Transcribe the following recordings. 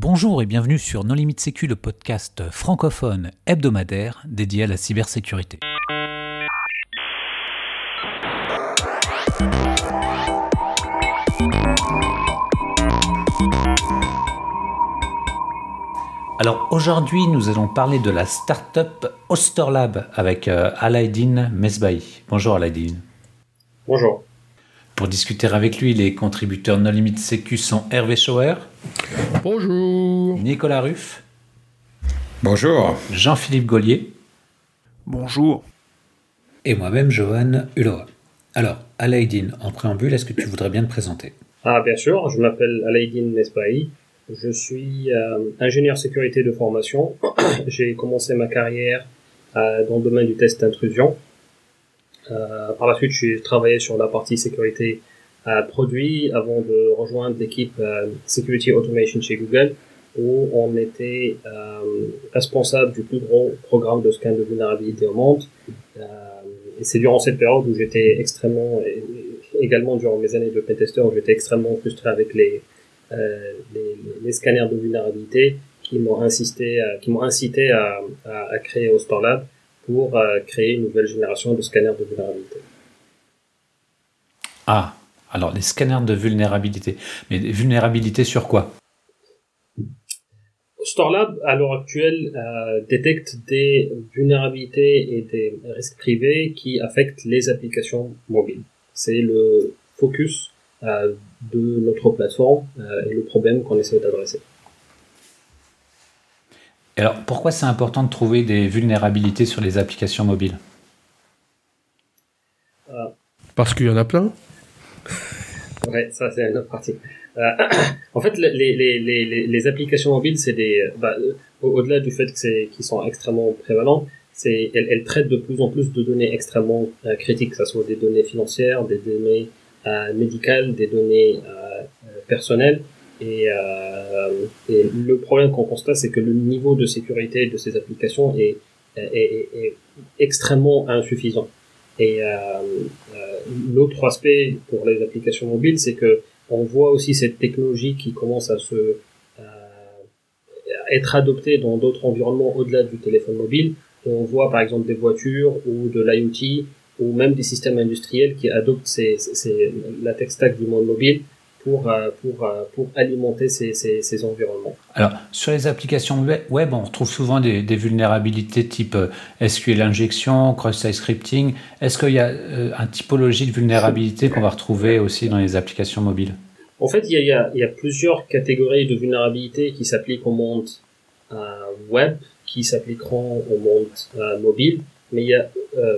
Bonjour et bienvenue sur Non Limite Sécu, le podcast francophone hebdomadaire dédié à la cybersécurité. Alors aujourd'hui, nous allons parler de la startup Osterlab avec euh, Alaïdine Mesbahi. Bonjour Alaïdine. Bonjour. Pour discuter avec lui, les contributeurs No Limit Sécu sont Hervé Schauer. Bonjour. Nicolas Ruff. Bonjour. Jean-Philippe Gaulier. Bonjour. Et moi-même, Johan Hulot. Alors, Alaïdine, en préambule, est-ce que tu voudrais bien te présenter? Ah, bien sûr, je m'appelle Alaïdine Mesbahi. Je suis euh, ingénieur sécurité de formation. J'ai commencé ma carrière euh, dans le domaine du test d'intrusion. Euh, par la suite, j'ai travaillé sur la partie sécurité euh, produit avant de rejoindre l'équipe euh, Security Automation chez Google, où on était euh, responsable du plus gros programme de scan de vulnérabilité au monde. et c'est durant cette période où j'étais extrêmement, également durant mes années de pentester, où j'étais extrêmement frustré avec les, euh, les, scanners de vulnérabilité qui m'ont insisté, euh, qui m'ont incité à, à, créer Osterlab pour euh, créer une nouvelle génération de scanners de vulnérabilité. Ah, alors les scanners de vulnérabilité. Mais vulnérabilité sur quoi? Storlab, à l'heure actuelle, euh, détecte des vulnérabilités et des risques privés qui affectent les applications mobiles. C'est le focus euh, de notre plateforme euh, et le problème qu'on essaie d'adresser. Alors, pourquoi c'est important de trouver des vulnérabilités sur les applications mobiles? Parce qu'il y en a plein. Ouais, ça c'est une autre partie. Euh, en fait, les, les, les, les applications mobiles, c'est des, bah, au-delà du fait que c'est, qu'ils sont extrêmement prévalents, c'est, elles, elles, traitent de plus en plus de données extrêmement euh, critiques, que ce soit des données financières, des données euh, médicales, des données euh, personnelles. Et, euh, et, le problème qu'on constate, c'est que le niveau de sécurité de ces applications est, est, est extrêmement insuffisant. Et euh, l'autre aspect pour les applications mobiles, c'est que on voit aussi cette technologie qui commence à se euh, être adoptée dans d'autres environnements au-delà du téléphone mobile. On voit par exemple des voitures ou de l'IoT ou même des systèmes industriels qui adoptent ces, ces, la tech stack du monde mobile pour, pour, pour alimenter ces, ces, ces, environnements. Alors, sur les applications web, on retrouve souvent des, des vulnérabilités type SQL injection, cross-site scripting. Est-ce qu'il y a euh, une typologie de vulnérabilité qu'on va retrouver aussi dans les applications mobiles? En fait, il y, a, il, y plusieurs catégories de vulnérabilités qui s'appliquent au monde euh, web, qui s'appliqueront au monde euh, mobile, mais il y a,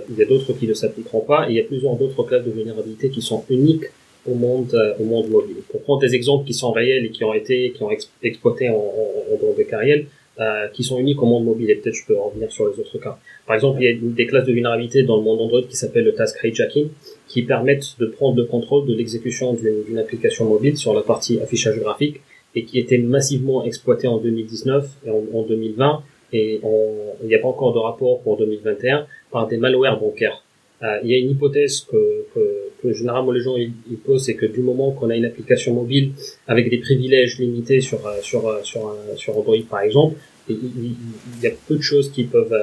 il y a d'autres qui ne s'appliqueront pas, et il y a plusieurs d'autres classes de vulnérabilités qui sont uniques au monde euh, au monde mobile. Pour prendre des exemples qui sont réels et qui ont été qui ont ex exploité en, en, en droit de carrière, euh, qui sont uniques au monde mobile et peut-être je peux revenir sur les autres cas. Par exemple, il y a des classes de vulnérabilité dans le monde Android qui s'appellent le task hijacking, qui permettent de prendre le contrôle de l'exécution d'une application mobile sur la partie affichage graphique et qui était massivement exploité en 2019 et en, en 2020 et on, il n'y a pas encore de rapport pour 2021 par des malwares bancaires. Euh, il y a une hypothèse que, que, que généralement les gens ils, posent, c'est que du moment qu'on a une application mobile avec des privilèges limités sur sur sur, sur Android par exemple, il, y a peu de choses qui peuvent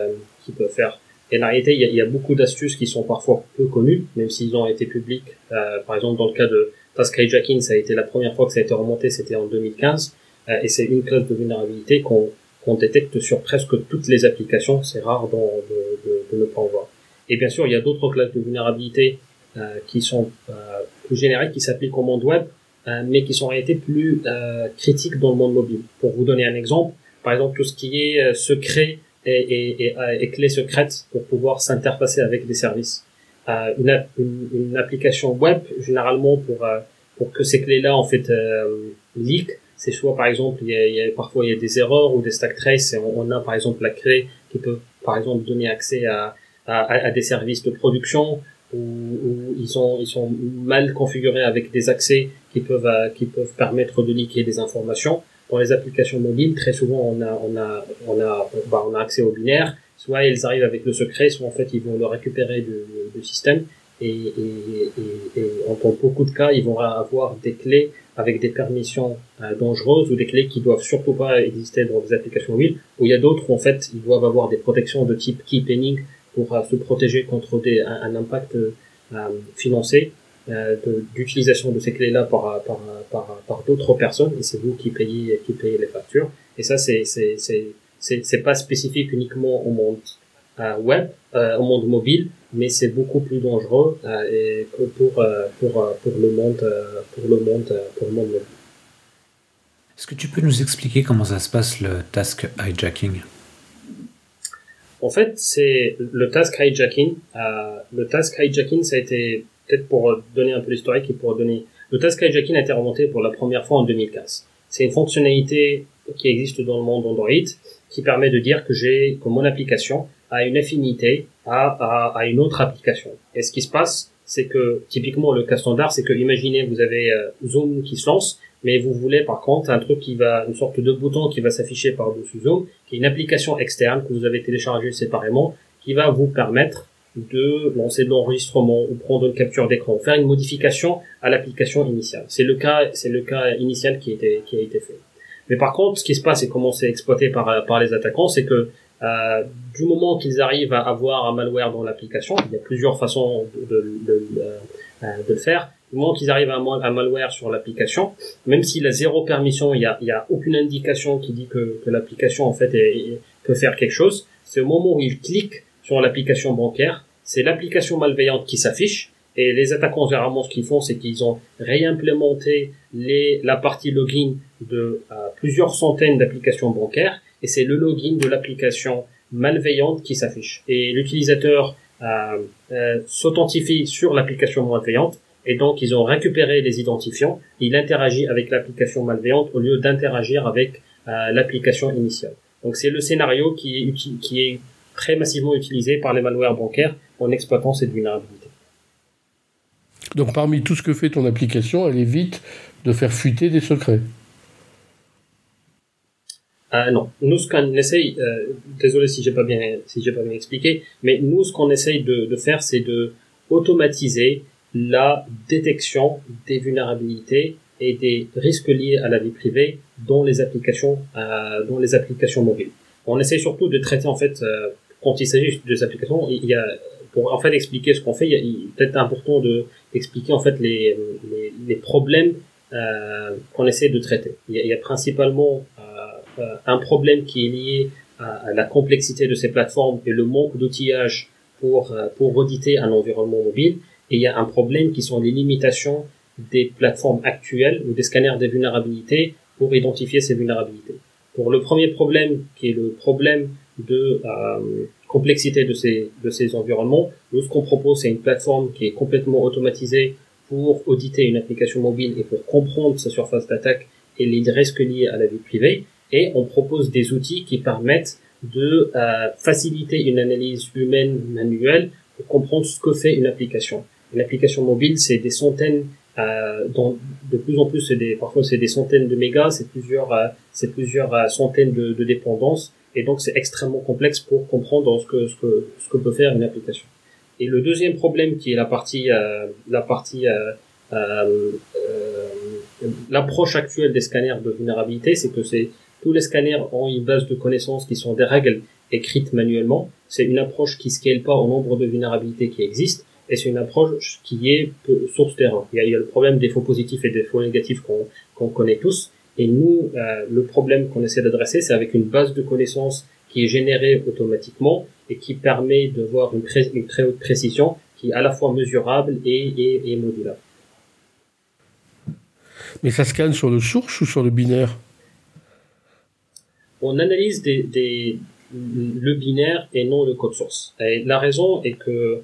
qui peuvent faire. Et en réalité, il y a, il y a beaucoup d'astuces qui sont parfois peu connues, même s'ils ont été publics. Euh, par exemple, dans le cas de Task Hijacking, ça a été la première fois que ça a été remonté, c'était en 2015, euh, et c'est une classe de vulnérabilité qu'on qu'on détecte sur presque toutes les applications. C'est rare de, de, de, ne pas en voir. Et bien sûr, il y a d'autres classes de vulnérabilité euh, qui sont euh, plus génériques, qui s'appliquent au monde web, euh, mais qui sont en réalité plus critiques dans le monde mobile. Pour vous donner un exemple, par exemple, tout ce qui est secret et, et, et, et clés secrètes pour pouvoir s'interfacer avec des services. Une, une, une, application web, généralement, pour, pour que ces clés-là, en fait, leak, c'est soit par exemple il y, a, il y a, parfois il y a des erreurs ou des stack traces et on, a par exemple la clé qui peut par exemple donner accès à, à, à des services de production où, où, ils sont ils sont mal configurés avec des accès qui peuvent qui peuvent permettre de liquer des informations. Dans les applications mobiles très souvent on a on a on a bah, on a accès au binaire. Soit ils arrivent avec le secret soit en fait ils vont le récupérer du, du système. Et, et, et, et, dans beaucoup de cas ils vont avoir des clés avec des permissions euh, dangereuses ou des clés qui doivent surtout pas exister dans des applications mobiles, où il y a d'autres où en fait ils doivent avoir des protections de type key penning pour euh, se protéger contre un, impact euh, financier d'utilisation de, ces clés-là par, d'autres personnes. Et c'est vous qui payez qui payez les factures. Et ça c'est c'est pas spécifique uniquement au monde web au monde mobile mais c'est beaucoup plus dangereux pour pour le monde pour le monde pour le monde mobile. Est-ce que tu peux nous expliquer comment ça se passe le task hijacking? En fait, c'est le task hijacking. Euh, le task hijacking, ça a été peut-être pour donner un peu l'historique et pour donner. Le task hijacking a été remonté pour la première fois en 2015. C'est une fonctionnalité qui existe dans le monde Android qui permet de dire que j'ai que mon application a une affinité à, à, à une autre application. Et ce qui se passe, c'est que typiquement le cas standard, c'est que imaginez vous avez euh, Zoom qui se lance mais vous voulez par contre un truc qui va, une sorte de bouton qui va s'afficher par-dessus Zoom, qui est une application externe que vous avez téléchargée séparément, qui va vous permettre de lancer de l'enregistrement ou prendre une capture d'écran, faire une modification à l'application initiale. C'est le cas, c'est le cas initial qui a été, qui a été fait. Mais par contre, ce qui se passe et comment c'est exploité par, par les attaquants, c'est que euh, du moment qu'ils arrivent à avoir un malware dans l'application, il y a plusieurs façons de, de, de, de, euh, de le faire, du moment qu'ils arrivent à malware sur l'application, même s'il a zéro permission, il y a, y a aucune indication qui dit que, l'application en fait peut faire quelque chose. C'est au moment où il clique sur l'application bancaire, c'est l'application malveillante qui s'affiche. Et les attaquants généralement ce qu'ils font, c'est qu'ils ont réimplémenté la partie login de euh, plusieurs centaines d'applications bancaires, et c'est le login de l'application malveillante qui s'affiche. Et l'utilisateur euh, euh, s'authentifie sur l'application malveillante et donc ils ont récupéré les identifiants, il interagit avec l'application malveillante au lieu d'interagir avec euh, l'application initiale. Donc c'est le scénario qui est, qui est très massivement utilisé par les malwares bancaires en exploitant cette vulnérabilité. Donc parmi tout ce que fait ton application, elle évite de faire fuiter des secrets. Ah non, nous ce qu'on essaye, euh, désolé si j'ai pas bien si j'ai pas bien expliqué, mais nous ce qu'on essaye de, de faire, c'est de automatiser la détection des vulnérabilités et des risques liés à la vie privée dans les applications euh, dans les applications mobiles. On essaie surtout de traiter en fait euh, quand il s'agit de ces applications, il y a pour en fait expliquer ce qu'on fait, il, est peut-être important de d'expliquer en fait les les, les problèmes euh, qu'on essaie de traiter. Il y a, il y a principalement euh, euh, un problème qui est lié à, à, la complexité de ces plateformes et le manque d'outillage pour euh, pour auditer un environnement mobile et il y a un problème qui sont les limitations des plateformes actuelles ou des scanners des vulnérabilités pour identifier ces vulnérabilités. Pour le premier problème, qui est le problème de euh, complexité de ces, de ces environnements, nous ce qu'on propose c'est une plateforme qui est complètement automatisée pour auditer une application mobile et pour comprendre sa surface d'attaque et les risques liés à la vie privée. Et on propose des outils qui permettent de euh, faciliter une analyse humaine manuelle pour comprendre ce que fait une application. L'application mobile, c'est des centaines, euh, de plus en plus, c'est des, parfois c'est des centaines de mégas, c'est plusieurs, euh, plusieurs euh, centaines de, de, dépendances, et donc c'est extrêmement complexe pour comprendre ce que, ce que, ce que peut faire une application. Et le deuxième problème, qui est la partie, euh, la partie, l'approche actuelle des scanners de vulnérabilité, c'est que c'est tous les scanners ont une base de connaissances qui sont des règles écrites manuellement. C'est une approche qui scale pas au nombre de vulnérabilités qui existent et c'est une approche qui est source terrain. Il y a, il y a le problème des faux positifs et des faux négatifs qu'on connaît tous. Et nous, euh, le problème qu'on essaie d'adresser, c'est avec une base de connaissances qui est générée automatiquement et qui permet de voir une, une très haute précision qui est à la fois mesurable et, et, et modulable. Mais ça scanne sur le source ou sur le binaire? On analyse des, des, le binaire et non le code source. Et la raison est que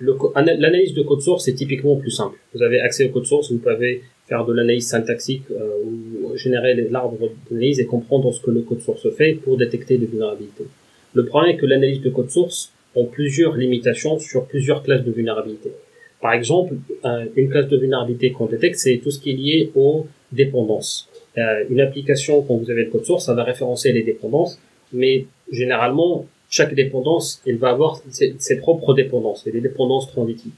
l'analyse de code source est typiquement plus simple. Vous avez accès au code source, vous pouvez faire de l'analyse syntaxique euh, ou générer l'arbre d'analyse et comprendre ce que le code source fait pour détecter des vulnérabilités. Le problème est que l'analyse de code source ont plusieurs limitations sur plusieurs classes de vulnérabilité. Par exemple, euh, une classe de vulnérabilité qu'on détecte, c'est tout ce qui est lié aux dépendances. Euh, une application, quand vous avez le code source, ça va référencer les dépendances, mais généralement, chaque dépendance, elle va avoir ses, propres dépendances, et des dépendances transitives.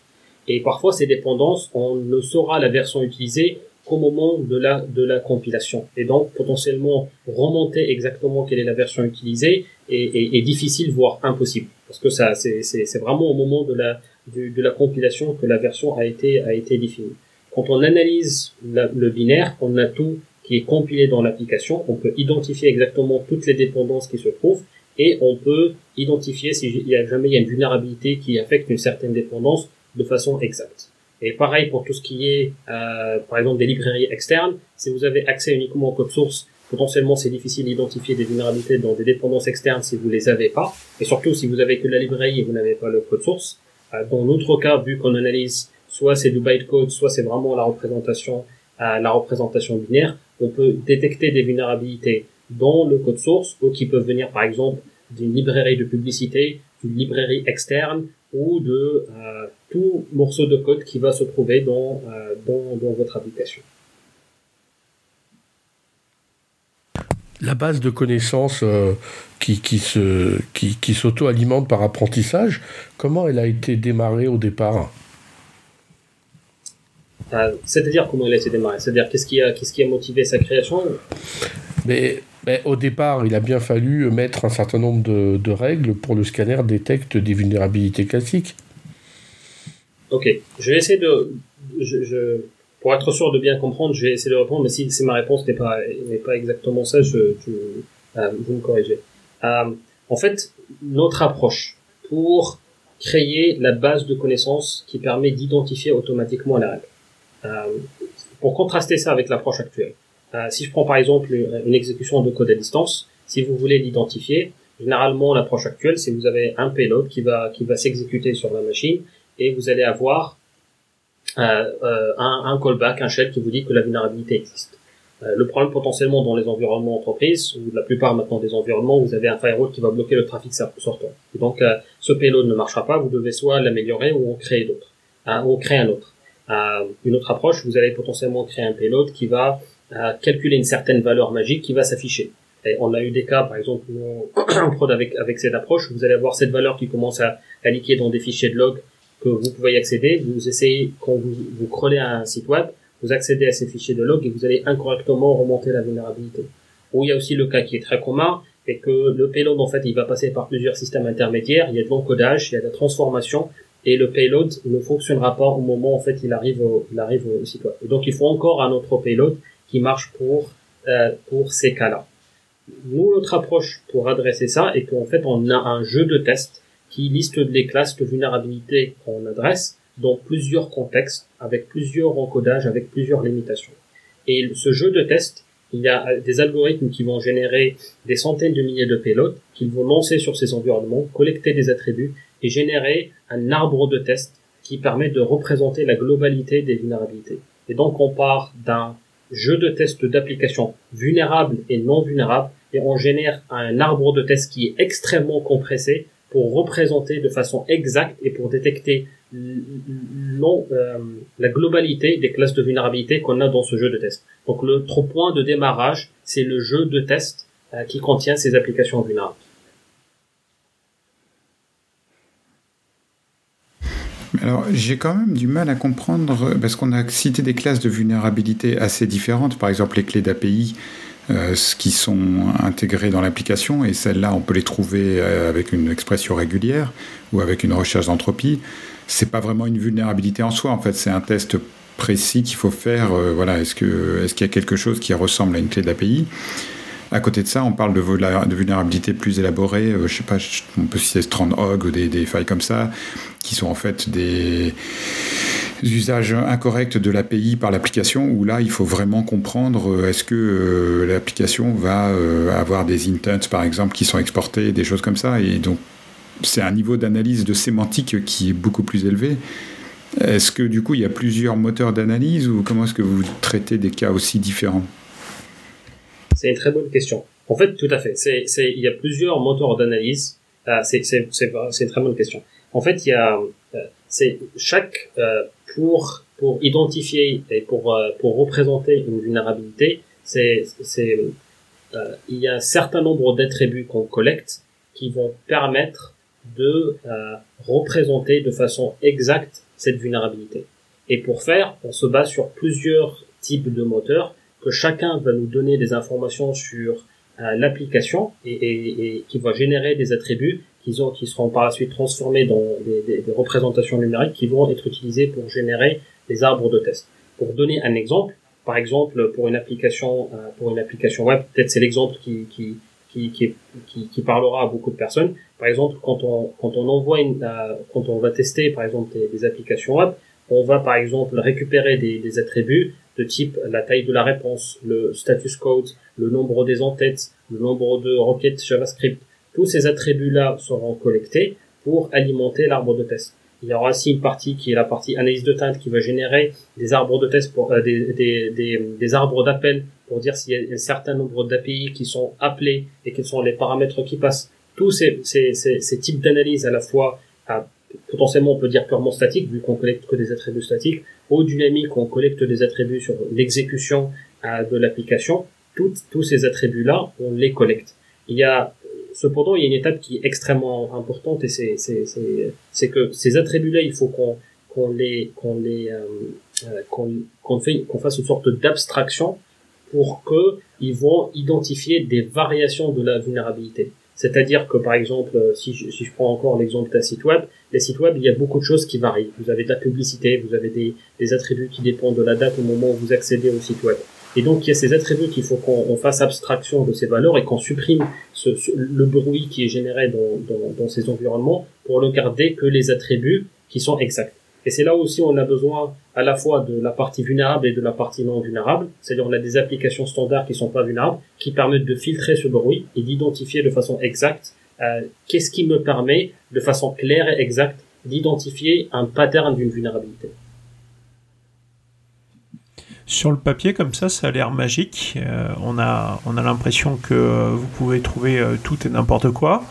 Et parfois, ces dépendances, on ne saura la version utilisée qu'au moment de la de la compilation. Et donc potentiellement remonter exactement quelle est la version utilisée est, est, difficile voire impossible parce que ça c'est vraiment au moment de la de la compilation que la version a été a été définie. Quand on analyse le binaire, on a tout qui est compilé dans l'application, on peut identifier exactement toutes les dépendances qui se trouvent et on peut identifier si y a jamais il y a une vulnérabilité qui affecte une certaine dépendance de façon exacte. Et pareil pour tout ce qui est, euh, par exemple, des librairies externes. Si vous avez accès uniquement au code source, potentiellement c'est difficile d'identifier des vulnérabilités dans des dépendances externes si vous les avez pas. Et surtout si vous avez que la librairie et vous n'avez pas le code source. Euh, dans notre cas, vu qu'on analyse soit c'est du bytecode, soit c'est vraiment la représentation, euh, la représentation binaire, on peut détecter des vulnérabilités dans le code source ou qui peuvent venir par exemple d'une librairie de publicité, d'une librairie externe ou de euh, tout morceau de code qui va se trouver dans, euh, dans, dans, votre application. La base de connaissances euh, qui, qui, se, qui, qui s'auto-alimente par apprentissage, comment elle a été démarrée au départ? C'est-à-dire comment elle a été démarrée? C'est-à-dire qu'est-ce qui, a, qu'est-ce qui a motivé sa création? Mais mais au départ, il a bien fallu mettre un certain nombre de, règles pour le scanner détecte des vulnérabilités classiques. Ok, je vais essayer de, je, pour être sûr de bien comprendre, je vais essayer de répondre, mais si, ma réponse n'est pas, n'est pas exactement ça, je, euh, vous me corrigez. Euh, en fait, notre approche pour créer la base de connaissances qui permet d'identifier automatiquement la règle. Euh, pour contraster ça avec l'approche actuelle. Euh, si je prends par exemple une exécution de code à distance, si vous voulez l'identifier, généralement l'approche actuelle, c'est vous avez un payload qui va qui va s'exécuter sur la machine et vous allez avoir euh, euh, un, un, callback, un shell qui vous dit que la vulnérabilité existe. Euh, le problème potentiellement dans les environnements entreprises, ou la plupart maintenant des environnements, vous avez un firewall qui va bloquer le trafic sortant. Et donc euh, ce payload ne marchera pas, vous devez soit l'améliorer ou en créer d'autres, hein, ou créer un autre. une autre approche, vous allez potentiellement créer un payload qui va calculer une certaine valeur magique qui va s'afficher. Et on a eu des cas, par exemple, en prod avec, avec cette approche, vous allez avoir cette valeur qui commence à, à liquer dans des fichiers de log que vous pouvez y accéder. Vous essayez, quand vous, vous crawlez un site web, vous accédez à ces fichiers de log et vous allez incorrectement remonter la vulnérabilité. Ou il y a aussi le cas qui est très commun, et que le payload, en fait, il va passer par plusieurs systèmes intermédiaires, il y a de l'encodage, il y a de la transformation, et le payload ne fonctionnera pas au moment, en fait, il arrive au, il arrive au site web. Et donc, il faut encore un autre payload qui marche pour euh, pour ces cas-là. Nous, notre approche pour adresser ça est qu'en fait, on a un jeu de test qui liste les classes de vulnérabilité qu'on adresse dans plusieurs contextes, avec plusieurs encodages, avec plusieurs limitations. Et ce jeu de test, il y a des algorithmes qui vont générer des centaines de milliers de payloads qu'ils vont lancer sur ces environnements, collecter des attributs et générer un arbre de test qui permet de représenter la globalité des vulnérabilités. Et donc on part d'un jeu de test d'application vulnérable et non vulnérable et on génère un arbre de test qui est extrêmement compressé pour représenter de façon exacte et pour détecter non, euh, la globalité des classes de vulnérabilité qu'on a dans ce jeu de test. Donc le trop point de démarrage, c'est le jeu de test euh, qui contient ces applications vulnérables. Alors, j'ai quand même du mal à comprendre, parce qu'on a cité des classes de vulnérabilité assez différentes, par exemple les clés d'API euh, qui sont intégrées dans l'application, et celles-là, on peut les trouver euh, avec une expression régulière ou avec une recherche d'entropie. C'est pas vraiment une vulnérabilité en soi, en fait, c'est un test précis qu'il faut faire. Euh, voilà, est-ce qu'il y a quelque chose qui ressemble à une clé d'API? À côté de ça, on parle de, vulnérabilités plus élaborées. Euh, je sais pas, on peut citer Strandhog ou des, des, failles comme ça, qui sont en fait des usages incorrects de l'API par l'application, où là, il faut vraiment comprendre euh, est-ce que euh, l'application va avoir des intents, par exemple, qui sont exportés, des choses comme ça. Et donc, c'est un niveau d'analyse de sémantique qui est beaucoup plus élevé. Est-ce que du coup, il y a plusieurs moteurs d'analyse ou comment est-ce que vous traitez des cas aussi différents? C'est une très bonne question. En fait, tout à fait. C'est, c'est, il y a plusieurs moteurs d'analyse. Euh, c'est, c'est, c'est, c'est une très bonne question. En fait, il y a, euh, c'est chaque euh, pour pour identifier et pour euh, pour représenter une vulnérabilité, c'est c'est euh, il y a un certain nombre d'attributs qu'on collecte qui vont permettre de représenter de façon exacte cette vulnérabilité. Et pour faire, on se base sur plusieurs types de moteurs, que chacun va nous donner des informations sur l'application et, et, et, qui va générer des attributs qui, ont, qui seront par la suite transformés dans des, des, des, représentations numériques qui vont être utilisées pour générer des arbres de test. Pour donner un exemple, par exemple pour une application pour une application web, peut-être c'est l'exemple qui, qui, qui, qui, qui, parlera à beaucoup de personnes. Par exemple, quand on, quand on envoie une, quand on va tester, par exemple, des, des, applications web, on va, par exemple, récupérer des, des, attributs de type la taille de la réponse, le status code, le nombre des entêtes, le nombre de requêtes JavaScript. Tous ces attributs-là seront collectés pour alimenter l'arbre de test. Il y aura aussi une partie qui est la partie analyse de teinte qui va générer des arbres de test pour euh, des, des, des, arbres d'appel pour dire s'il y a un certain nombre d'API qui sont appelés et quels sont les paramètres qui passent. Tous ces, ces, ces, ces types d'analyse à la fois à, potentiellement on peut dire purement statique vu qu'on collecte que des attributs statiques, ou dynamique on collecte des attributs sur l'exécution euh, de l'application. Tous ces attributs-là, on les collecte. Il y a cependant, il y a une étape qui est extrêmement importante et c'est c'est c'est que ces attributs-là, il faut qu'on qu'on les qu'on les euh, euh, qu'on qu'on fait qu'on fasse une sorte d'abstraction pour que ils vont identifier des variations de la vulnérabilité. C'est-à-dire que par exemple, si je, si je prends encore l'exemple d'un site web, les sites web, il y a beaucoup de choses qui varient. Vous avez de la publicité, vous avez des, attributs qui dépendent de la date au moment où vous accédez au site web. Et donc, il y a ces attributs qu'il faut qu'on fasse abstraction de ces valeurs et qu'on supprime le bruit qui est généré dans, dans, dans, ces environnements pour ne garder que les attributs qui sont exacts. Et c'est là aussi on a besoin à la fois de la partie vulnérable et de la partie non vulnérable. C'est-à-dire on a des applications standards qui sont pas vulnérables, qui permettent de filtrer ce bruit et d'identifier de façon exacte euh, qu'est-ce qui me permet de façon claire et exacte d'identifier un pattern d'une vulnérabilité. Sur le papier, comme ça, ça a l'air magique. Euh, on a, on a l'impression que vous pouvez trouver euh, tout et n'importe quoi.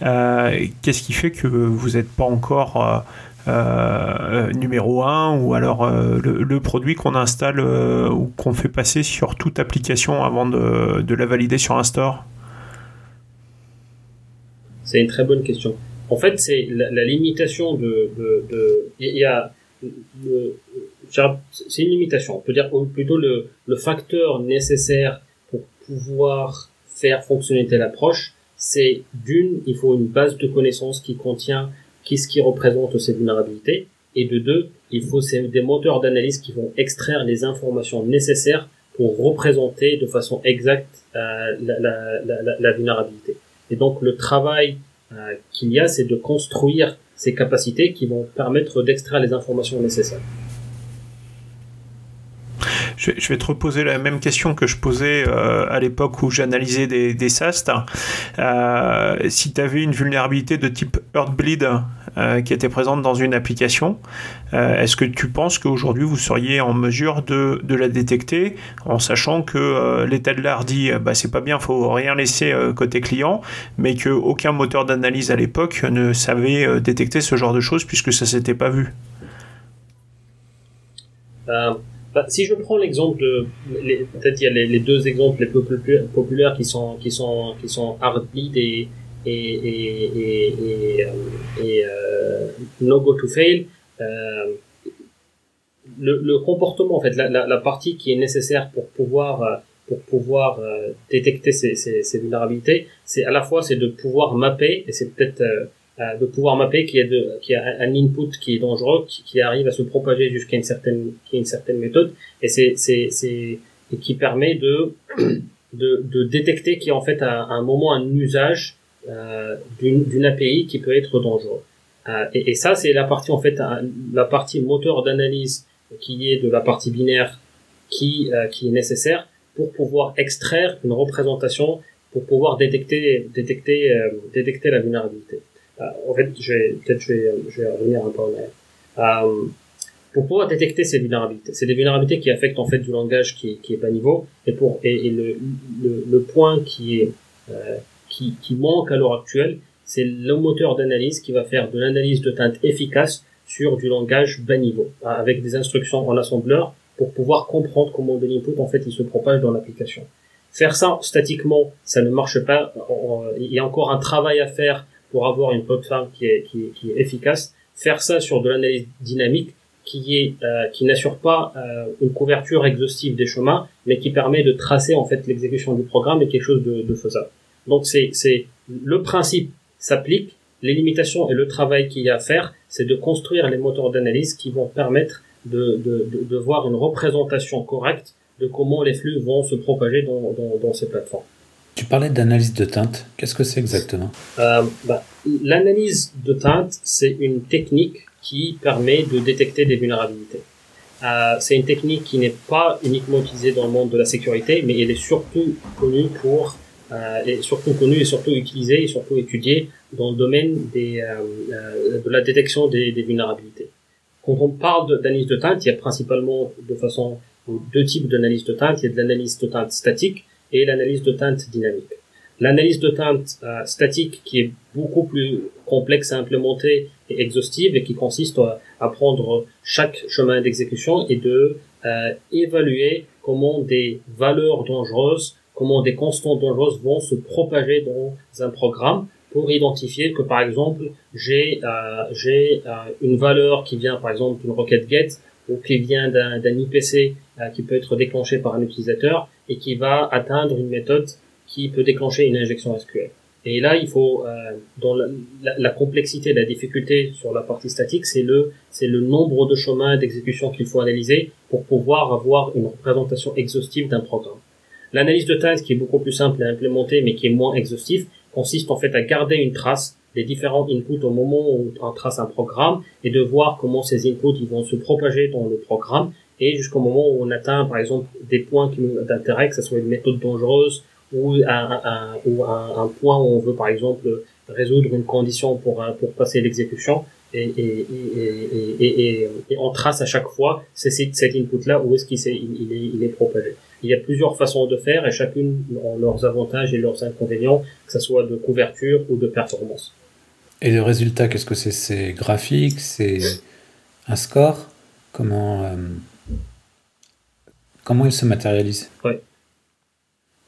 Qu'est-ce qui fait que vous n'êtes pas encore numéro un ou alors le, produit qu'on installe ou qu'on fait passer sur toute application avant de, de la valider sur un store? C'est une très bonne question. En fait, c'est la, limitation de, de, il y a c'est une limitation. On peut dire plutôt le, le facteur nécessaire pour pouvoir faire fonctionner telle approche, c'est d'une, il faut une base de connaissances qui contient qu'est-ce qui représente ces vulnérabilités, et de deux, il faut des moteurs d'analyse qui vont extraire les informations nécessaires pour représenter de façon exacte euh, la, vulnérabilité. Et donc le travail euh, qu'il y a, c'est de construire ces capacités qui vont permettre d'extraire les informations nécessaires je, vais te reposer la même question que je posais euh, à l'époque où j'analysais des, SAST. Euh, si tu avais une vulnérabilité de type Heartbleed euh, qui était présente dans une application, est-ce que tu penses qu'aujourd'hui vous seriez en mesure de, de, la détecter en sachant que l'état de l'art dit bah, c'est pas bien, faut rien laisser côté client, mais qu'aucun moteur d'analyse à l'époque ne savait détecter ce genre de choses puisque ça s'était pas vu? Bah, si je prends l'exemple de, peut-être il y a les, deux exemples les plus populaires qui sont qui sont qui sont Heartbleed et et et et, et, euh, No Go to Fail. Euh, le, le, comportement, en fait, la, la, la, partie qui est nécessaire pour pouvoir pour pouvoir euh, détecter ces, ces, ces vulnérabilités, c'est à la fois c'est de pouvoir mapper et c'est peut-être euh, de pouvoir mapper qu'il y a de qu'il y a un input qui est dangereux qui, qui arrive à se propager jusqu'à une certaine qui une certaine méthode. Et c'est c'est c'est et qui permet de de, de détecter qu'il y a en fait à, un moment un usage euh, d'une d'une API qui peut être dangereux. Euh, et, ça c'est la partie en fait la partie moteur d'analyse qui est de la partie binaire qui euh, qui est nécessaire pour pouvoir extraire une représentation pour pouvoir détecter détecter euh, détecter la vulnérabilité. euh, en fait, peut-être je vais, je vais revenir un peu en arrière. Euh, pour pouvoir détecter ces vulnérabilités, c'est des vulnérabilités qui affectent en fait du langage qui, qui est bas niveau, et pour et, le, le, le, point qui est euh, qui, qui manque à l'heure actuelle, c'est le moteur d'analyse qui va faire de l'analyse de teinte efficace sur du langage bas niveau, avec des instructions en assembleur pour pouvoir comprendre comment de l'input en fait il se propage dans l'application. Faire ça statiquement, ça ne marche pas. Il y a encore un travail à faire pour avoir une plateforme qui est, efficace, faire ça sur de l'analyse dynamique qui euh, n'assure pas euh, une couverture exhaustive des chemins, mais qui permet de tracer en fait l'exécution du programme et quelque chose de, de faisable. Donc c'est le principe s'applique, les limitations et le travail qu'il y a à faire, c'est de construire les moteurs d'analyse qui vont permettre de, voir une représentation correcte de comment les flux vont se propager dans ces plateformes. Tu parlais d'analyse de teinte. Qu'est-ce que c'est exactement? Euh, bah, L'analyse de teinte, c'est une technique qui permet de détecter des vulnérabilités. Euh, c'est une technique qui n'est pas uniquement utilisée dans le monde de la sécurité, mais elle est surtout connue pour euh, est surtout connue et surtout utilisée et surtout étudiée dans le domaine des, euh, euh de la détection des, vulnérabilités. Quand on parle d'analyse de teinte, il y a principalement de façon deux types d'analyse de teinte. Il y a de l'analyse de teinte statique et l'analyse de teinte dynamique. L'analyse de teinte euh, statique qui est beaucoup plus complexe à implémenter et exhaustive et qui consiste à, prendre chaque chemin d'exécution et de euh, évaluer comment des valeurs dangereuses, comment des constantes dangereuses vont se propager dans un programme pour identifier que par exemple j'ai euh, j'ai euh, une valeur qui vient par exemple d'une requête GET ou qui vient d'un IPC euh, qui peut être déclenché par un utilisateur et qui va atteindre une méthode qui peut déclencher une injection SQL. Et là, il faut, euh, dans la, la, complexité, la difficulté sur la partie statique, c'est le, c'est le nombre de chemins d'exécution qu'il faut analyser pour pouvoir avoir une représentation exhaustive d'un programme. L'analyse de teinte, qui est beaucoup plus simple à implémenter, mais qui est moins exhaustive, consiste en fait à garder une trace des différents inputs au moment où on trace un programme et de voir comment ces inputs ils vont se propager dans le programme et jusqu'au moment où on atteint par exemple des points d'intérêt, que ce soit une méthode dangereuse ou un, ou un, point où on veut par exemple résoudre une condition pour, pour passer l'exécution et, et, et, et, on trace à chaque fois cet input-là où est-ce qu'il est, il est, il est propagé. Il y a plusieurs façons de faire et chacune ont leurs avantages et leurs inconvénients, que ce soit de couverture ou de performance. Et le résultat, qu'est-ce que c'est? C'est graphique? C'est un score? Comment, euh, comment il se matérialise?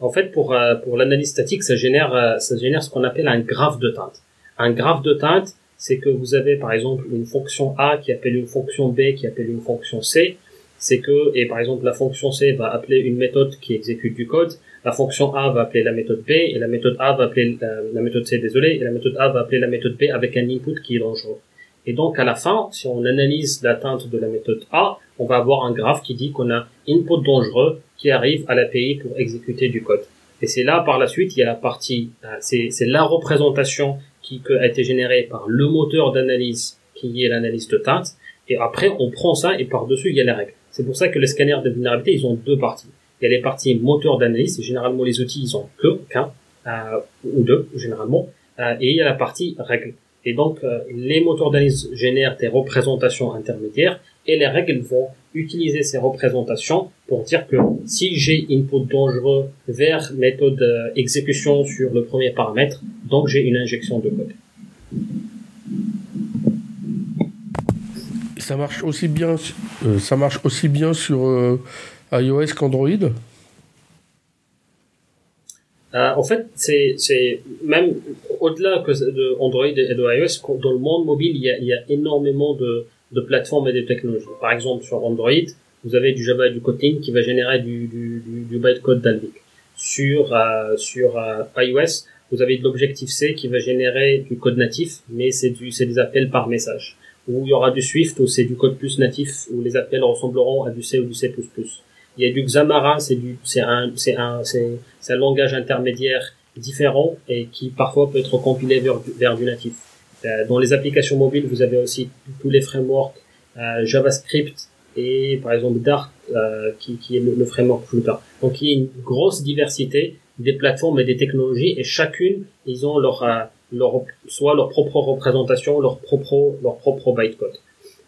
En fait, pour, euh, pour l'analyse statique, ça génère, euh, ça génère ce qu'on appelle un graphe de teinte. Un graphe de teinte, c'est que vous avez par exemple une fonction A qui appelle une fonction B qui appelle une fonction C. C'est que, et par exemple la fonction C va appeler une méthode qui exécute du code, la fonction A va appeler la méthode B, et la méthode A va appeler la, la méthode C, désolé, et la méthode A va appeler la méthode B avec un input qui est dangereux. Et donc à la fin, si on analyse la teinte de la méthode A, on va avoir un graphe qui dit qu'on a input dangereux qui arrive à l'API pour exécuter du code. Et c'est là, par la suite, il y a la partie, euh, c'est la représentation qui a été générée par le moteur d'analyse qui est l'analyse de teinte. Et après, on prend ça et par-dessus, il y a les règles. C'est pour ça que les scanners de vulnérabilité, ils ont deux parties. Il y a les parties moteur d'analyse, généralement les outils, ils ont que qu'un, euh, ou deux, généralement. Euh, et il y a la partie règles. Et donc, euh, les moteurs d'analyse génèrent des représentations intermédiaires et les règles vont utiliser ces représentations pour dire que si j'ai input dangereux vers méthode euh, exécution sur le premier paramètre, donc j'ai une injection de code. Ça marche aussi bien, euh, ça marche aussi bien sur euh, iOS qu'Android euh, en fait, c'est, même au-delà de Android et de iOS, dans le monde mobile, il y a, énormément de, de plateformes et de technologies. Par exemple, sur Android, vous avez du Java et du Kotlin qui va générer du, du, du, du bytecode d'Alvik. Sur, euh, sur euh, iOS, vous avez de l'Objective-C qui va générer du code natif, mais c'est des appels par message. Ou il y aura du Swift, où c'est du code plus natif, où les appels ressembleront à du C ou du C++. Il y a du Xamarin, c'est du, c'est un, c'est un, c'est, un langage intermédiaire différent et qui parfois peut être compilé vers, du natif. Euh, dans les applications mobiles, vous avez aussi tous les frameworks euh, JavaScript et par exemple Dart euh, qui, qui est le, framework Flutter. Donc il y a une grosse diversité des plateformes et des technologies et chacune ils ont leur, euh, leur soit leur propre représentation, leur propre leur propre bytecode.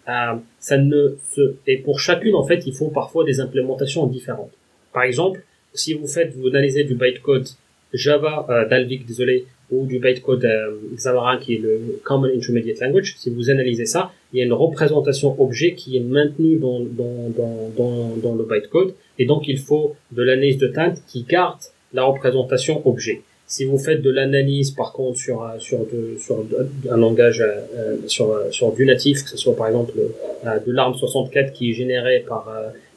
Euh, ça ne se et pour chacune en fait il faut parfois des implémentations différentes. Par exemple, si vous faites vous analysez du bytecode Java euh, Dalvik désolé ou du bytecode euh, Xamarin qui est le Common Intermediate Language, si vous analysez ça, il y a une représentation objet qui est maintenue dans, dans, dans, dans, dans le bytecode, et donc il faut de l'analyse de teinte qui garde la représentation objet. Si vous faites de l'analyse, par contre, sur sur de, sur un langage euh, sur sur du natif, que ce soit par exemple de l'ARM 64 qui est généré par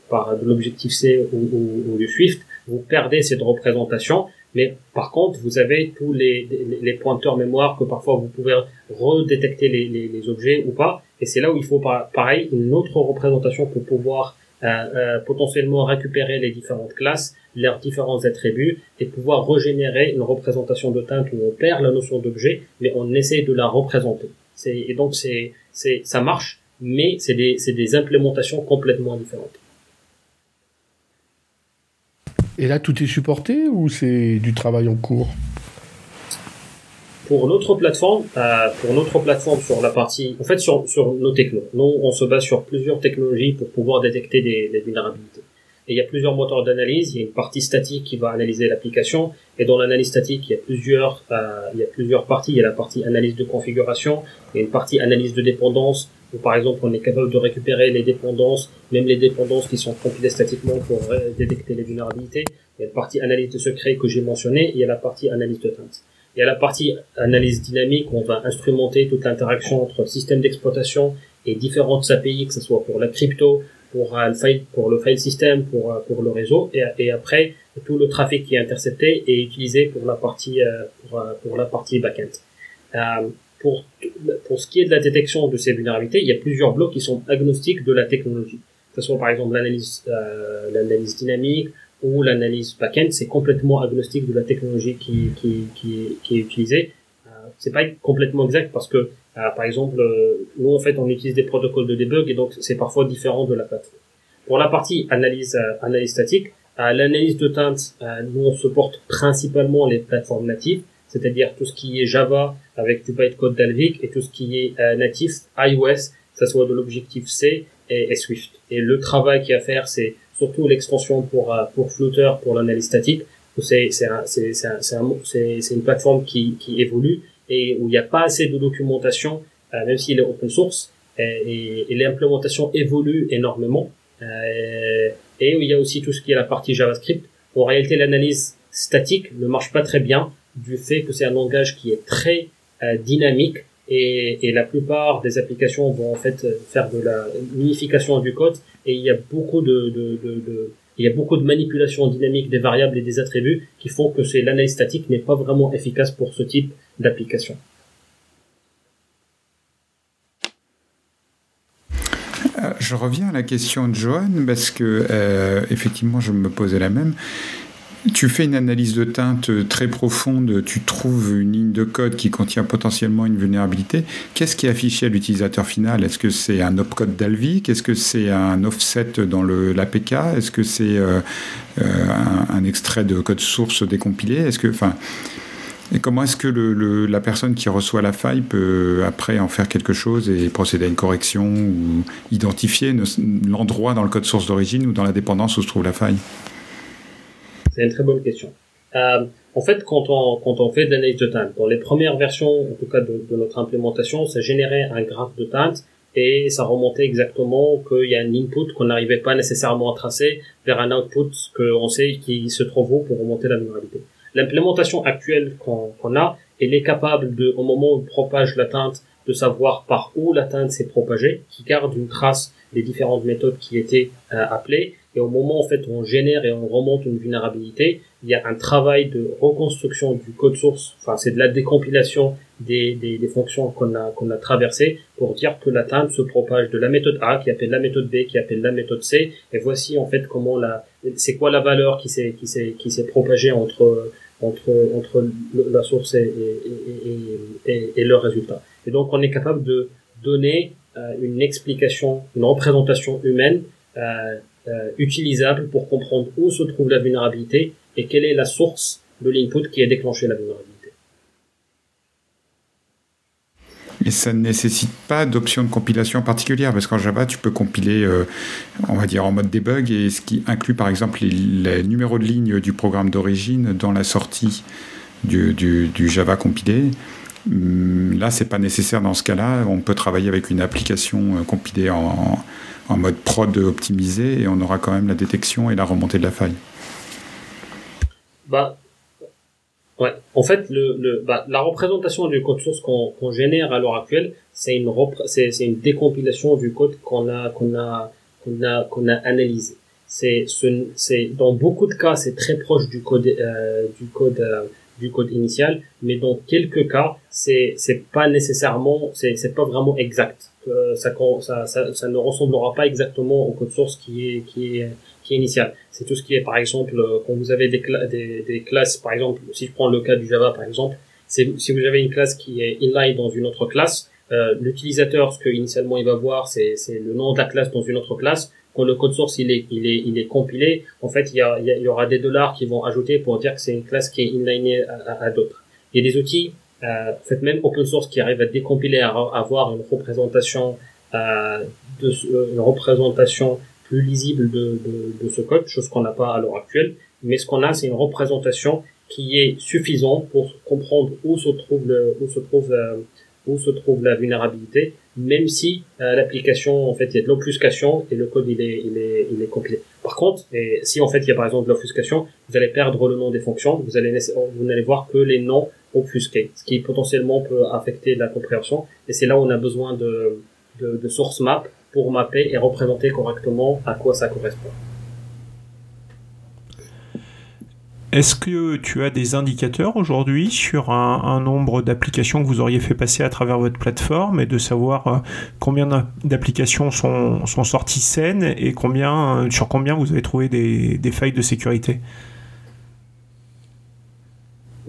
par de l'objectif C ou, ou, ou, du Swift, vous perdez cette représentation. Mais par contre, vous avez tous les, les, pointeurs mémoire que parfois vous pouvez redétecter les, les, les objets ou pas. Et c'est là où il faut pareil une autre représentation pour pouvoir euh, euh, potentiellement récupérer les différentes classes, leurs différents attributs et pouvoir régénérer une représentation de teinte où on perd la notion d'objet, mais on essaie de la représenter. Et donc c'est, c'est, ça marche, mais c'est des, c'est des implémentations complètement différentes. Et là, tout est supporté ou c'est du travail en cours? Pour notre plateforme, euh, pour notre plateforme sur la partie, en fait sur, sur nos technos, nous on se base sur plusieurs technologies pour pouvoir détecter des, des vulnérabilités. Et il y a plusieurs moteurs d'analyse. Il y a une partie statique qui va analyser l'application. Et dans l'analyse statique, il y a plusieurs, euh, il y a plusieurs parties. Il y a la partie analyse de configuration. Il y a une partie analyse de dépendance où par exemple on est capable de récupérer les dépendances, même les dépendances qui sont compilées statiquement pour détecter les vulnérabilités. Il y a une partie analyse de secret que j'ai mentionné. Il y a la partie analyse de teinte. Il y a la partie analyse dynamique où on va instrumenter toute l'interaction entre système d'exploitation et différentes API, que ce soit pour la crypto, pour le file, pour le file system, pour, pour le réseau, et, et après, tout le trafic qui est intercepté est utilisé pour la partie, euh, pour, pour la partie backend. Euh, pour, pour ce qui est de la détection de ces vulnérabilités, il y a plusieurs blocs qui sont agnostiques de la technologie. Que ce soit par exemple l'analyse, euh, l'analyse dynamique, ou l'analyse backend, c'est complètement agnostique de la technologie qui, qui, qui, qui est utilisée. C'est pas complètement exact parce que, euh, par exemple, euh, nous en fait on utilise des protocoles de debug et donc c'est parfois différent de la plateforme. Pour la partie analyse euh, analyse statique, l'analyse de teinte, nous on supporte principalement les plateformes natives, c'est-à-dire tout ce qui est Java avec du bytecode Dalvik et tout ce qui est natif iOS, ce soit de l'objectif C et, Swift. Et le travail qu'il y a à faire, c'est surtout l'extension pour pour Flutter pour l'analyse statique c'est c'est c'est c'est c'est une plateforme qui qui évolue et où il n'y a pas assez de documentation euh, même s'il est open source et, et, l'implémentation évolue énormément euh, et où il y a aussi tout ce qui est la partie JavaScript. En réalité l'analyse statique ne marche pas très bien du fait que c'est un langage qui est très dynamique et, et, la plupart des applications vont en fait faire de la unification du code et il y a beaucoup de, de, de, de il y a beaucoup de manipulations dynamiques des variables et des attributs qui font que l'analyse statique n'est pas vraiment efficace pour ce type d'application. Euh, je reviens à la question de Johan parce que euh, effectivement je me posais la même. Tu fais une analyse de teinte très profonde, tu trouves une ligne de code qui contient potentiellement une vulnérabilité. Qu'est-ce qui est affiché à l'utilisateur final? Est-ce que c'est un opcode d'Alvik? Est-ce que c'est un offset dans l'APK Est-ce que c'est euh, euh, un, extrait de code source décompilé? Est-ce que, et comment est-ce que la personne qui reçoit la faille peut après en faire quelque chose et procéder à une correction ou identifier l'endroit dans le code source d'origine ou dans la dépendance où se trouve la faille? C'est une très bonne question. Euh, en fait, quand on, quand on fait de l'analyse de teinte, dans les premières versions, en tout cas de, notre implémentation, ça générait un graphe de teinte et ça remontait exactement qu'il y a un input qu'on n'arrivait pas nécessairement à tracer vers un output qu'on sait qui se trouve où pour remonter la vulnérabilité. L'implémentation actuelle qu'on a, elle est capable de, au moment où on propage la teinte, de savoir par où la teinte s'est propagée, qui garde une trace des différentes méthodes qui étaient euh, appelées, et au moment en fait où on génère et on remonte une vulnérabilité, il y a un travail de reconstruction du code source. Enfin, c'est de la décompilation des, des, des fonctions qu'on a qu'on a traversées pour dire que l'atteinte se propage de la méthode A qui appelle la méthode B qui appelle la méthode C. Et voici en fait comment la c'est quoi la valeur qui s'est qui s'est qui s'est propagée entre entre entre la source et, et, et, le résultat. Et donc on est capable de donner euh, une explication, une représentation humaine euh, euh, utilisable pour comprendre où se trouve la vulnérabilité et quelle est la source de l'input qui a déclenché la vulnérabilité. Et ça ne nécessite pas d'option de compilation particulière, parce qu'en Java, tu peux compiler, euh, on va dire, en mode debug, et ce qui inclut par exemple les, numéros de ligne du programme d'origine dans la sortie du, du Java compilé. Hum, là, c'est pas nécessaire dans ce cas-là. On peut travailler avec une application euh, compilée en, mode prod optimisé et on aura quand même la détection et la remontée de la faille. Bah, Ouais. En fait, bah, la représentation du code source qu'on génère à l'heure actuelle, c'est une décompilation du code qu'on a analysé. C'est dans beaucoup de cas, c'est très proche du code euh, euh, du code initial, mais dans quelques cas, c'est c'est pas nécessairement c'est c'est pas vraiment exact. Euh, ça, ça, ça ne ressemblera pas exactement au code source qui est qui est qui est initial. C'est tout ce qui est, par exemple, euh, quand vous avez des, des, des, classes, par exemple, si je prends le cas du Java, par exemple, si vous avez une classe qui est inline dans une autre classe, euh, l'utilisateur, ce que initialement il va voir, c'est le nom de la classe dans une autre classe. Quand le code source il est, il est, il est compilé, en fait, il y, a, il y aura des dollars qui vont ajouter pour dire que c'est une classe qui est inlinée à, à, d'autres. Il y a des outils, euh, en fait, même open source qui arrivent à décompiler, à avoir une représentation, euh, de, une représentation plus lisible de, de, de ce code, chose qu'on n'a pas à l'heure actuelle. Mais ce qu'on a, c'est une représentation qui est suffisante pour comprendre où se trouve le, où se trouve euh, où se trouve la vulnérabilité, même si euh, l'application en fait il y a de l'obfuscation et le code il est il est il est compilé. Par contre, et si en fait il y a par exemple de l'obfuscation, vous allez perdre le nom des fonctions, vous allez vous n'allez voir que les noms obfusqués, ce qui potentiellement peut affecter la compréhension. Et c'est là où on a besoin de de, de source map pour mapper et représenter correctement à quoi ça correspond. Est-ce que tu as des indicateurs aujourd'hui sur un, nombre d'applications que vous auriez fait passer à travers votre plateforme et de savoir euh, combien d'applications sont, sont, sorties saines et combien, sur combien vous avez trouvé des, des failles de sécurité?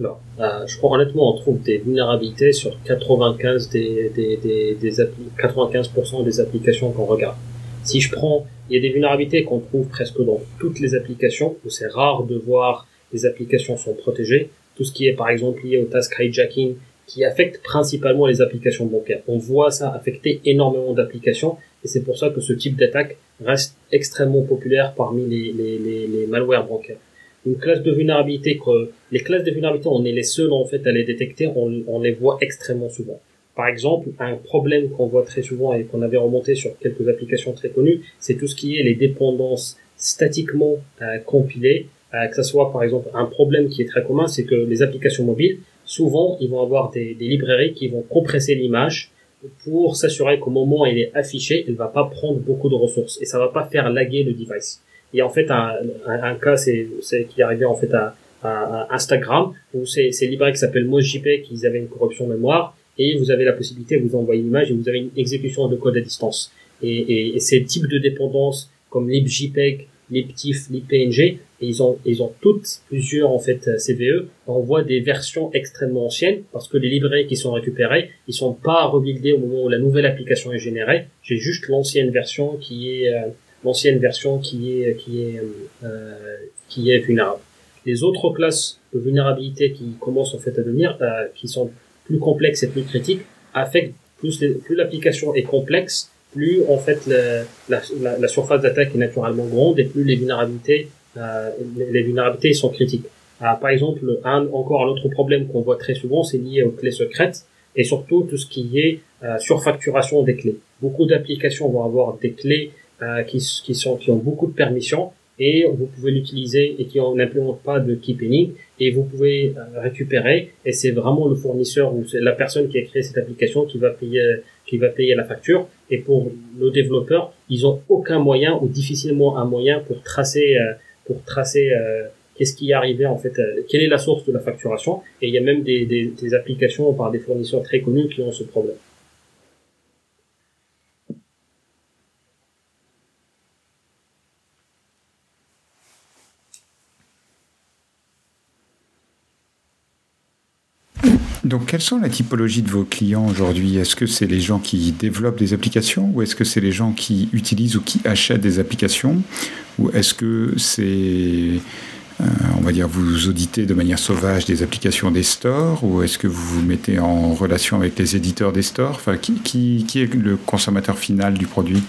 Euh, je crois honnêtement on trouve des vulnérabilités sur 95 des, des, des, des 95% des applications qu'on regarde. Si je prends, il y a des vulnérabilités qu'on trouve presque dans toutes les applications, où c'est rare de voir les applications sont protégées. Tout ce qui est par exemple lié au task hijacking, qui affecte principalement les applications bancaires. On voit ça affecter énormément d'applications, et c'est pour ça que ce type d'attaque reste extrêmement populaire parmi les, les, les, malwares bancaires une classe de vulnérabilité que les classes de vulnérabilité on est les seuls en fait à les détecter on, les voit extrêmement souvent par exemple un problème qu'on voit très souvent et qu'on avait remonté sur quelques applications très connues c'est tout ce qui est les dépendances statiquement euh, compilées que ce soit par exemple un problème qui est très commun c'est que les applications mobiles souvent ils vont avoir des, librairies qui vont compresser l'image pour s'assurer qu'au moment où elle est affichée elle va pas prendre beaucoup de ressources et ça va pas faire laguer le device. Il y a en fait un, cas c'est qui est arrivé en fait à, Instagram où c'est libraire qui s'appelle MozJPEG qui avaient une corruption mémoire et vous avez la possibilité de vous envoyer une image et vous avez une exécution de code à distance. Et, et ces types de dépendances comme libjpeg libtif libpng et ils ont ils ont toutes plusieurs en fait CVE on voit des versions extrêmement anciennes parce que les librairies qui sont récupérées ils sont pas rebuildés au moment où la nouvelle application est générée j'ai juste l'ancienne version qui est euh, l'ancienne version qui est qui est euh, qui est vulnérable. Les autres classes de vulnérabilité qui commencent en fait à devenir, euh, qui sont plus complexes et plus critiques, affectent plus l'application est complexe, plus en fait la, la, la surface d'attaque est naturellement grande et plus les vulnérabilités euh, les, vulnérabilités sont critiques. Euh, par exemple, un, encore un autre problème qu'on voit très souvent, c'est lié aux clés secrètes et surtout tout ce qui est euh, surfacturation des clés. Beaucoup d'applications vont avoir des clés euh, qui, qui, sont, qui ont beaucoup de permissions et vous pouvez l'utiliser et qui n'implémente pas de keeping et vous pouvez euh, récupérer et c'est vraiment le fournisseur ou c'est la personne qui a créé cette application qui va payer qui va payer la facture et pour le développeur ils ont aucun moyen ou difficilement un moyen pour tracer euh, pour tracer qu'est-ce qui est arrivé en fait quelle est la source de la facturation. Et il y a même des applications par des fournisseurs très connus qui ont ce problème Donc, quelles sont la typologie de vos clients aujourd'hui? Est-ce que c'est les gens qui développent des applications ou est-ce que c'est les gens qui utilisent ou qui achètent des applications? Ou est-ce que c'est, euh, on va dire, vous auditez de manière sauvage des applications des stores ou est-ce que vous vous mettez en relation avec les éditeurs des stores? Enfin, qui, est le consommateur final du produit?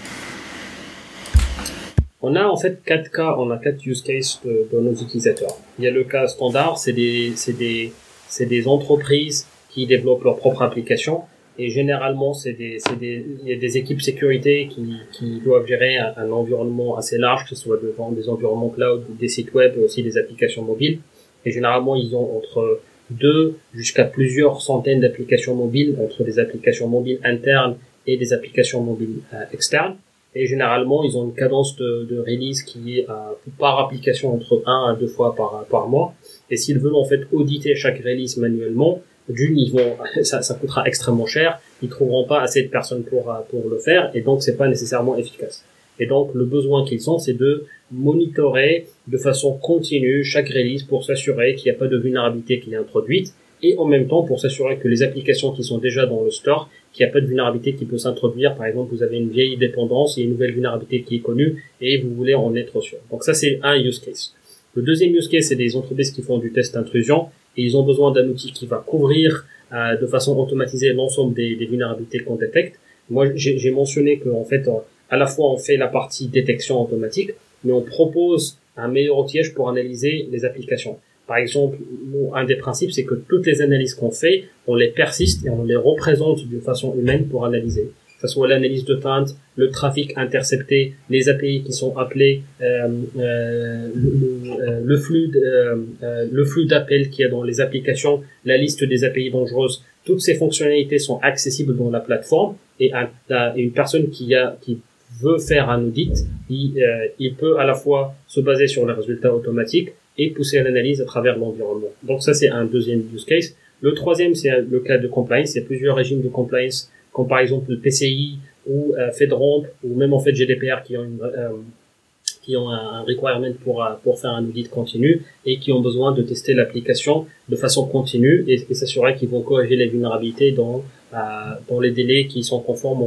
On a en fait quatre cas, on a quatre use cases de nos utilisateurs. Il y a le cas standard, c'est des, c'est des c'est des entreprises qui développent leur propre application et généralement c'est des, des, il y a des équipes sécurité qui, qui doivent gérer un, environnement assez large, que ce soit devant des environnements cloud, des sites web et aussi des applications mobiles. Et généralement ils ont entre de jusqu'à plusieurs centaines d'applications mobiles entre des applications mobiles internes et des applications mobiles euh, externes. Et généralement, ils ont une cadence de, de release qui est euh, par application entre 1 à 2 fois par, par mois. Et s'ils veulent en fait auditer chaque release manuellement, d'une, ils vont, ça, ça coûtera extrêmement cher. Ils trouveront pas assez de personnes pour, euh, pour le faire, et donc c'est pas nécessairement efficace. Et donc, le besoin qu'ils ont, c'est de monitorer de façon continue chaque release pour s'assurer qu'il n'y a pas de vulnérabilité qui est introduite et en même temps pour s'assurer que les applications qui sont déjà dans le store, qu'il n'y a pas de vulnérabilité qui peut s'introduire. Par exemple, vous avez une vieille dépendance et une nouvelle vulnérabilité qui est connue et vous voulez en être sûr. Donc ça, c'est un use case. Le deuxième use case, c'est des entreprises qui font du test d'intrusion et ils ont besoin d'un outil qui va couvrir euh, de façon automatisée l'ensemble des, des vulnérabilités qu'on détecte. Moi, j'ai mentionné qu'en fait, à la fois on fait la partie détection automatique, mais on propose un meilleur outillage pour analyser les applications. Par exemple, un des principes, c'est que toutes les analyses qu'on fait, on les persiste et on les représente d'une façon humaine pour analyser. Que ce soit l'analyse de feinte, le trafic intercepté, les API qui sont appelés, euh, euh, le, euh, flux, euh, euh, le flux d'appels qu'il y a dans les applications, la liste des API dangereuses. Toutes ces fonctionnalités sont accessibles dans la plateforme et une personne qui a qui veut faire un audit, il, euh, il peut à la fois se baser sur les résultats automatiques et pousser l'analyse à travers l'environnement. Donc ça, c'est un deuxième use case. Le troisième, c'est le cas de compliance. Il y a plusieurs régimes de compliance, comme par exemple le PCI ou euh, FedRAMP ou même en fait GDPR qui ont une, euh, qui ont un requirement pour euh, pour faire un audit continu et qui ont besoin de tester l'application de façon continue et, s'assurer qu'ils vont corriger les vulnérabilités dans euh, dans les délais qui sont conformes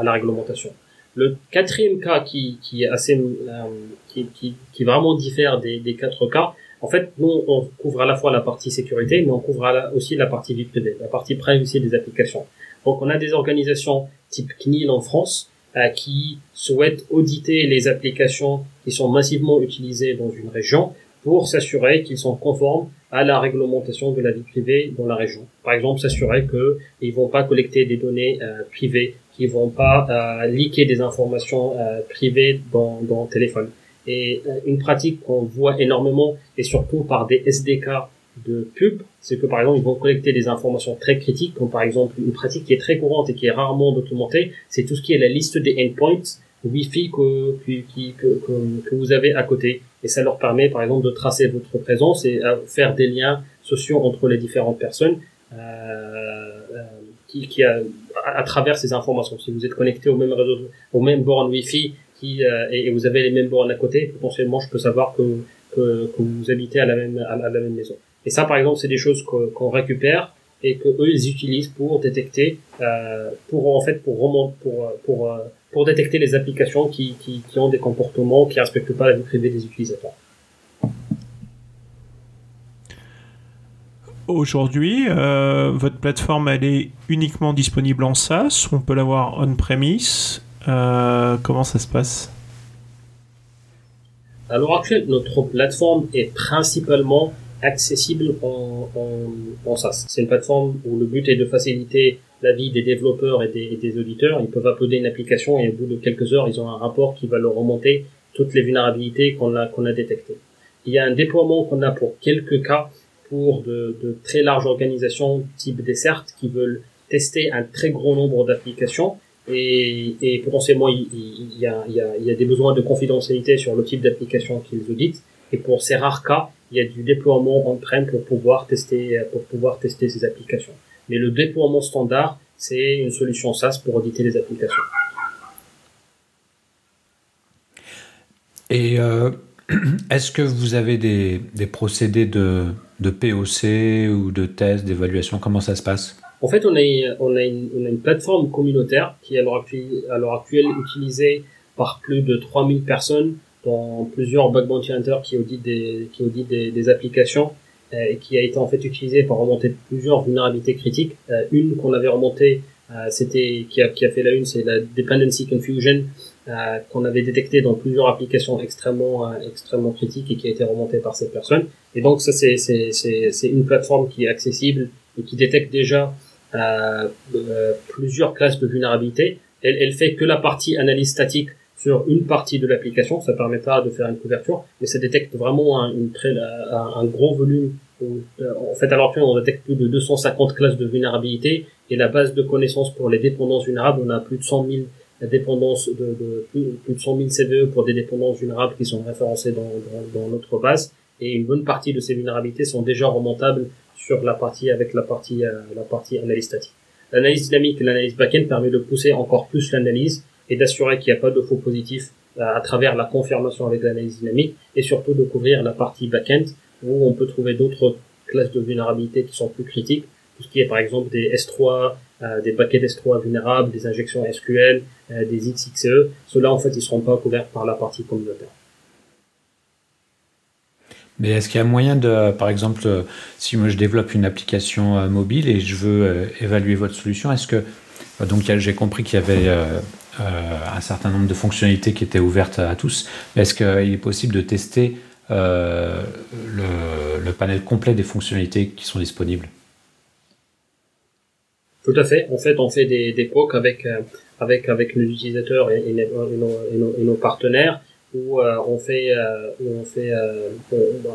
à la réglementation. Le quatrième cas qui, qui est assez, euh, qui, qui, qui, vraiment diffère des, des quatre cas, en fait, nous, on couvre à la fois la partie sécurité, mais on couvre aussi la partie vie la partie privacy des applications. Donc, on a des organisations type CNIL en France euh, qui souhaitent auditer les applications qui sont massivement utilisées dans une région pour s'assurer qu'ils sont conformes à la réglementation de la vie privée dans la région. Par exemple, s'assurer qu'ils vont pas collecter des données euh, privées qui vont pas euh, leaker des informations euh, privées dans, dans le téléphone. Et euh, une pratique qu'on voit énormément, et surtout par des SDK de pub, c'est que par exemple ils vont collecter des informations très critiques, comme par exemple une pratique qui est très courante et qui est rarement documentée, c'est tout ce qui est la liste des endpoints Wi-Fi que, que, que, que, vous avez à côté. Et ça leur permet par exemple de tracer votre présence et à faire des liens sociaux entre les différentes personnes. Euh, qui, qui a, à, travers ces informations. Si vous êtes connecté au même réseau, au même borne Wi-Fi, qui, euh, et, vous avez les mêmes bornes à côté, potentiellement, je peux savoir que, que, que vous habitez à la même, à, la même maison. Et ça, par exemple, c'est des choses qu'on récupère et que eux ils utilisent pour détecter, euh, pour en fait pour remonter, pour pour euh, pour détecter les applications qui, qui, qui ont des comportements qui respectent pas la vie privée des utilisateurs. Aujourd'hui, euh, votre plateforme, elle est uniquement disponible en SaaS On peut l'avoir on-premise? Euh, Comment ça se passe? À l'heure actuelle, notre plateforme est principalement accessible en, en, SaaS. C'est une plateforme où le but est de faciliter la vie des développeurs et des, des auditeurs. Ils peuvent uploader une application et au bout de quelques heures, ils ont un rapport qui va leur remonter toutes les vulnérabilités qu'on a, a détectées. Il y a un déploiement qu'on a pour quelques cas pour de, de, très larges organisations type Desert qui veulent tester un très grand nombre d'applications et, et, potentiellement il, il, y a, il, y a, il, y a, des besoins de confidentialité sur le type d'application qu'ils auditent et pour ces rares cas il y a du déploiement on-prem pour pouvoir tester pour pouvoir tester ces applications. Mais le déploiement standard c'est une solution SaaS pour auditer les applications. Et euh, est-ce que vous avez des, des procédés de de POC ou de tests, d'évaluation? Comment ça se passe? En fait, on a, on, a une, on a une plateforme communautaire qui est à l'heure actuelle, actuelle, utilisée par plus de 3000 personnes dans plusieurs bug bounty hunters qui auditent des, qui auditent des, des applications euh, et qui a été en fait utilisée pour remonter plusieurs vulnérabilités critiques. Euh, une qu'on avait remontée, euh, c'était qui a, qui a fait la une, c'est la dependency confusion qu'on avait détecté dans plusieurs applications extrêmement extrêmement critiques et qui a été remontée par cette personne. Et donc ça c'est c'est c'est une plateforme qui est accessible et qui détecte déjà euh, plusieurs classes de vulnérabilité. Elle, elle fait que la partie analyse statique sur une partie de l'application, ça permet pas de faire une couverture, mais ça détecte vraiment un, une très, un, gros volume. En fait, à l'heure actuelle, on détecte plus de 250 classes de vulnérabilité et la base de connaissances pour les dépendances vulnérables, on a plus de 100 000 dépendances de, de plus, de 100 000 CVE pour des dépendances vulnérables qui sont référencées dans, dans, dans, notre base. Et une bonne partie de ces vulnérabilités sont déjà remontables sur la partie avec la partie euh, la partie analyse statique. L'analyse dynamique et l'analyse backend permet de pousser encore plus l'analyse et d'assurer qu'il n'y a pas de faux positifs euh, à travers la confirmation avec l'analyse dynamique et surtout de couvrir la partie backend où on peut trouver d'autres classes de vulnérabilité qui sont plus critiques, tout ce qui est par exemple des S3, euh, des paquets S3 vulnérables, des injections SQL, euh, des XXE. Ceux-là en fait ils seront pas couverts par la partie communautaire. Mais est-ce qu'il y a moyen de, par exemple, si moi je développe une application mobile et je veux évaluer votre solution, est-ce que donc j'ai compris qu'il y avait euh, un certain nombre de fonctionnalités qui étaient ouvertes à tous. Est-ce qu'il est possible de tester euh, le, panel complet des fonctionnalités qui sont disponibles? Tout à fait. En fait, on fait des, des POC avec, euh, nos utilisateurs et, nos, partenaires où on fait, fait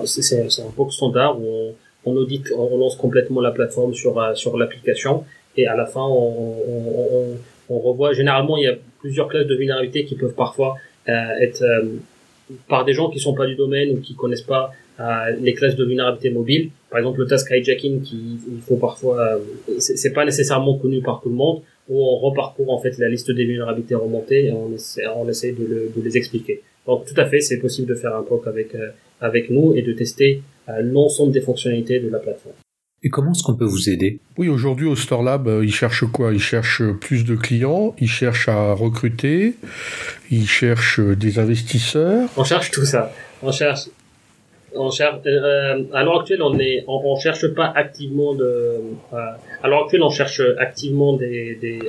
c'est un POC standard où on, on on lance complètement la plateforme sur l'application et à la fin on, on, on revoit généralement il y a plusieurs classes de vulnérabilité qui peuvent parfois euh, être euh, par des gens qui sont pas du domaine ou qui connaissent pas euh, les classes de vulnérabilité mobile. Par exemple, le task hijacking qui il faut parfois c'est pas nécessairement connu par tout le monde où on reparcourt en fait la liste des vulnérabilités remontées et on essaie, on essaie de, le, de les expliquer. Donc tout à fait, c'est possible de faire un POC avec avec nous et de tester l'ensemble des fonctionnalités de la plateforme. Et comment est-ce qu'on peut vous aider? Oui, aujourd'hui au Store Lab, euh, ils cherchent quoi? Ils cherchent plus de clients, ils cherchent à recruter, ils cherchent des investisseurs. On cherche tout ça. On cherche. On cherche. Euh, à l'heure actuelle, on est, on, cherche pas activement de. Euh, à l'heure actuelle, on cherche activement des, des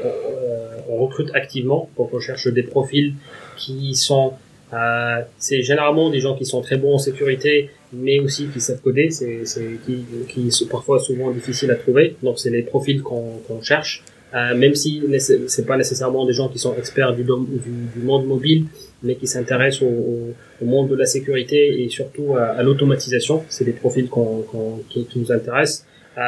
on recrute activement, donc on cherche des profils qui sont euh, c'est généralement des gens qui sont très bons en sécurité, mais aussi qui savent coder, c'est, qui, qui sont parfois souvent difficiles à trouver. Donc c'est les profils qu'on, qu'on cherche, euh, même si c'est pas nécessairement des gens qui sont experts du, du, monde mobile, mais qui s'intéressent au, au, monde de la sécurité et surtout à, l'automatisation. C'est des profils qu'on, qui, qui, nous intéressent. Euh,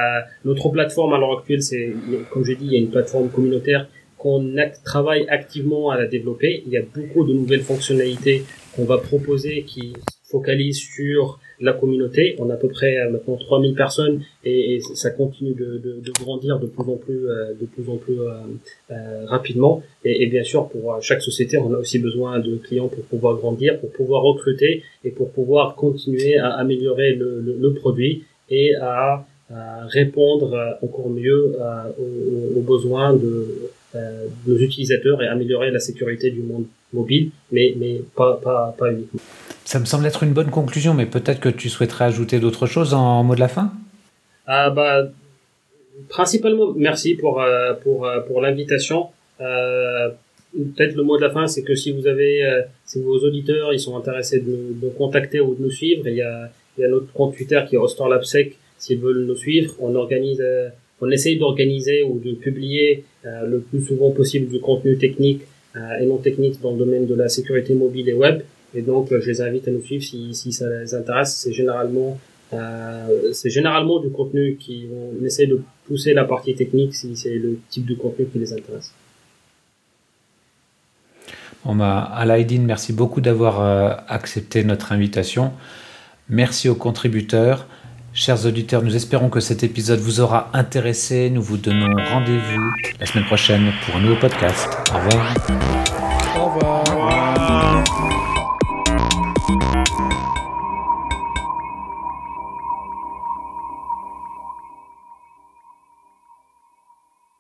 notre plateforme à l'heure actuelle, c'est comme j'ai dit, il y a une plateforme communautaire qu'on travaille activement à la développer. Il y a beaucoup de nouvelles fonctionnalités qu'on va proposer qui focalisent sur la communauté. On a à peu près euh, maintenant 3000 personnes et, ça continue de, de, de, grandir de plus en plus, euh, de plus en plus euh, euh rapidement. Et, bien sûr, pour chaque société, on a aussi besoin de clients pour pouvoir grandir, pour pouvoir recruter et pour pouvoir continuer à améliorer le, le, le produit et à, à, répondre encore mieux aux, aux, besoins de euh, nos utilisateurs et améliorer la sécurité du monde mobile, mais, mais pas, pas, pas uniquement. Ça me semble être une bonne conclusion, mais peut-être que tu souhaiterais ajouter d'autres choses en, mot de la fin? Ah bah, Principalement, merci pour, euh, pour, euh, pour l'invitation. Euh, peut-être le mot de la fin, c'est que si vous avez, si vos auditeurs, ils sont intéressés de nous contacter ou de nous suivre, il y a, il y a notre compte Twitter qui est Osterlabsec, s'ils veulent nous suivre. On organise on essaye d'organiser ou de publier euh, le plus souvent possible du contenu technique euh, et non technique dans le domaine de la sécurité mobile et web. Et donc, euh, je les invite à nous suivre si, ça les intéresse. C'est généralement du contenu qui on essaie de pousser la partie technique si c'est le type de contenu qui les intéresse. Bah, Alaïdine, merci beaucoup d'avoir accepté notre invitation. Merci aux contributeurs. Chers auditeurs, nous espérons que cet épisode vous aura intéressé. Nous vous donnons rendez-vous la semaine prochaine pour un nouveau podcast. Au revoir. Au revoir.